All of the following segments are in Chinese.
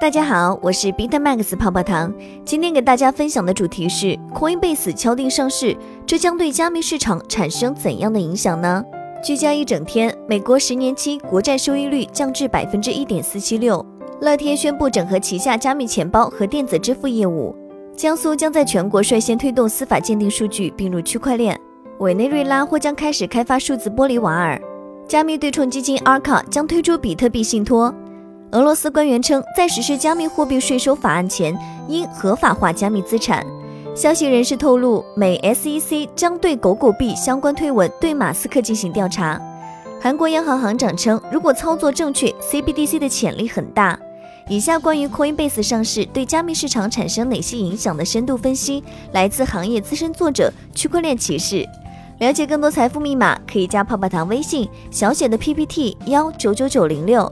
大家好，我是 BitMax 泡泡糖。今天给大家分享的主题是 Coinbase 敲定上市，这将对加密市场产生怎样的影响呢？聚焦一整天，美国十年期国债收益率降至百分之一点四七六。乐天宣布整合旗下加密钱包和电子支付业务。江苏将在全国率先推动司法鉴定数据并入区块链。委内瑞拉或将开始开发数字玻璃瓦尔。加密对冲基金 Arca 将推出比特币信托。俄罗斯官员称，在实施加密货币税收法案前，应合法化加密资产。消息人士透露，美 SEC 将对狗狗币相关推文对马斯克进行调查。韩国央行行长称，如果操作正确，CBDC 的潜力很大。以下关于 Coinbase 上市对加密市场产生哪些影响的深度分析，来自行业资深作者区块链骑士。了解更多财富密码，可以加泡泡糖微信小写的 PPT 幺九九九零六。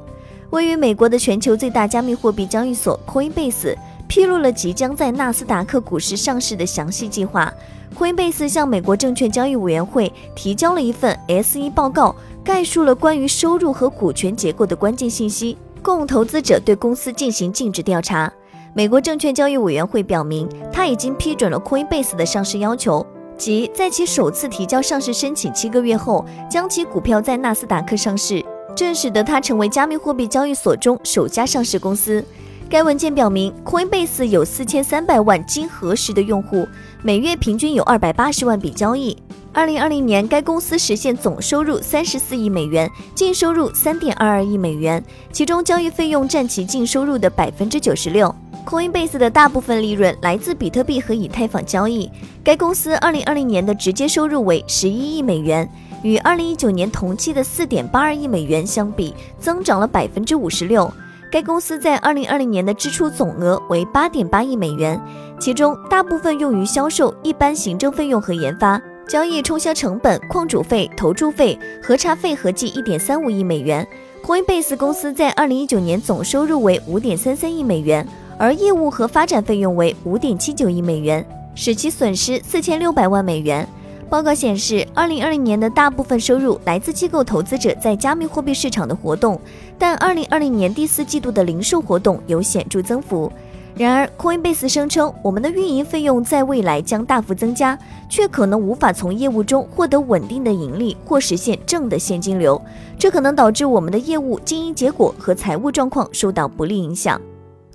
位于美国的全球最大加密货币交易所 Coinbase 披露了即将在纳斯达克股市上市的详细计划。Coinbase 向美国证券交易委员会提交了一份 S1 报告，概述了关于收入和股权结构的关键信息，供投资者对公司进行尽职调查。美国证券交易委员会表明，他已经批准了 Coinbase 的上市要求，即在其首次提交上市申请七个月后，将其股票在纳斯达克上市。这使得它成为加密货币交易所中首家上市公司。该文件表明，Coinbase 有四千三百万经核实的用户，每月平均有二百八十万笔交易。二零二零年，该公司实现总收入三十四亿美元，净收入三点二二亿美元，其中交易费用占其净收入的百分之九十六。Coinbase 的大部分利润来自比特币和以太坊交易。该公司二零二零年的直接收入为十一亿美元。与二零一九年同期的四点八二亿美元相比，增长了百分之五十六。该公司在二零二零年的支出总额为八点八亿美元，其中大部分用于销售、一般行政费用和研发、交易冲销成本、矿主费、投注费、核查费合计一点三五亿美元。Coinbase 公司在二零一九年总收入为五点三三亿美元，而业务和发展费用为五点七九亿美元，使其损失四千六百万美元。报告显示，二零二零年的大部分收入来自机构投资者在加密货币市场的活动，但二零二零年第四季度的零售活动有显著增幅。然而，Coinbase 声称，我们的运营费用在未来将大幅增加，却可能无法从业务中获得稳定的盈利或实现正的现金流，这可能导致我们的业务经营结果和财务状况受到不利影响。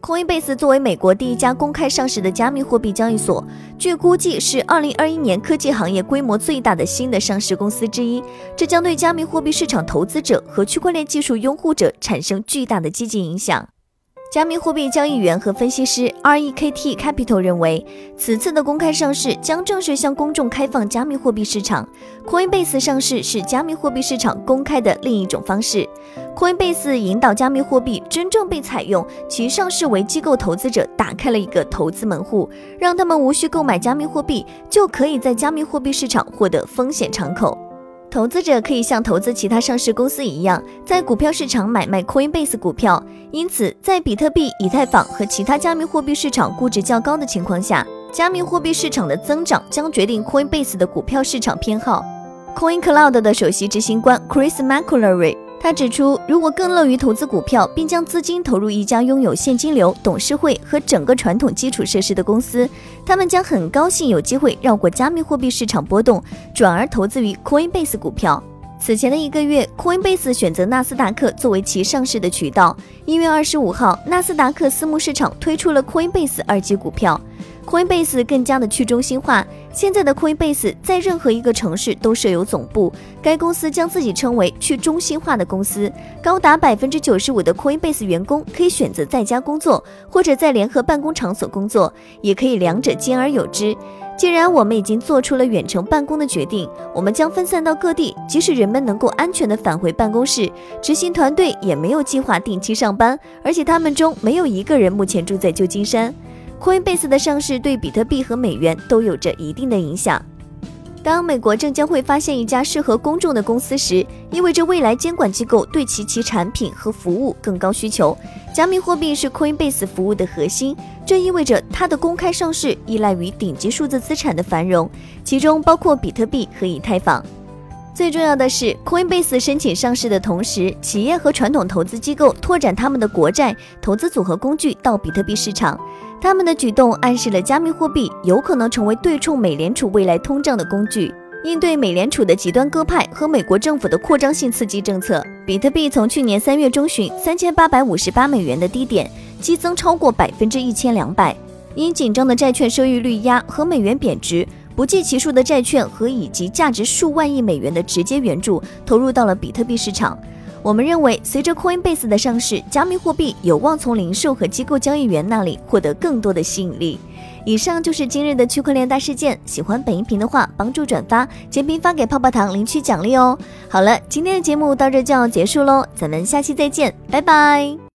Coinbase 作为美国第一家公开上市的加密货币交易所，据估计是2021年科技行业规模最大的新的上市公司之一。这将对加密货币市场投资者和区块链技术拥护者产生巨大的积极影响。加密货币交易员和分析师 REKT Capital 认为，此次的公开上市将正式向公众开放加密货币市场。Coinbase 上市是加密货币市场公开的另一种方式。Coinbase 引导加密货币真正被采用，其上市为机构投资者打开了一个投资门户，让他们无需购买加密货币，就可以在加密货币市场获得风险敞口。投资者可以像投资其他上市公司一样，在股票市场买卖 Coinbase 股票。因此，在比特币、以太坊和其他加密货币市场估值较高的情况下，加密货币市场的增长将决定 Coinbase 的股票市场偏好。CoinCloud 的首席执行官 Chris McCullery。他指出，如果更乐于投资股票，并将资金投入一家拥有现金流、董事会和整个传统基础设施的公司，他们将很高兴有机会绕过加密货币市场波动，转而投资于 Coinbase 股票。此前的一个月，Coinbase 选择纳斯达克作为其上市的渠道。一月二十五号，纳斯达克私募市场推出了 Coinbase 二级股票。Coinbase 更加的去中心化。现在的 Coinbase 在任何一个城市都设有总部。该公司将自己称为去中心化的公司。高达百分之九十五的 Coinbase 员工可以选择在家工作，或者在联合办公场所工作，也可以两者兼而有之。既然我们已经做出了远程办公的决定，我们将分散到各地，即使人们能够安全的返回办公室。执行团队也没有计划定期上班，而且他们中没有一个人目前住在旧金山。Coinbase 的上市对比特币和美元都有着一定的影响。当美国证监会发现一家适合公众的公司时，意味着未来监管机构对其其产品和服务更高需求。加密货币是 Coinbase 服务的核心，这意味着它的公开上市依赖于顶级数字资产的繁荣，其中包括比特币和以太坊。最重要的是，Coinbase 申请上市的同时，企业和传统投资机构拓展他们的国债投资组合工具到比特币市场。他们的举动暗示了加密货币有可能成为对冲美联储未来通胀的工具。应对美联储的极端鸽派和美国政府的扩张性刺激政策，比特币从去年三月中旬三千八百五十八美元的低点激增超过百分之一千两百。因紧张的债券收益率压和美元贬值。不计其数的债券和以及价值数万亿美元的直接援助投入到了比特币市场。我们认为，随着 Coinbase 的上市，加密货币有望从零售和机构交易员那里获得更多的吸引力。以上就是今日的区块链大事件。喜欢本音频的话，帮助转发，截屏发给泡泡糖领取奖励哦。好了，今天的节目到这就要结束喽，咱们下期再见，拜拜。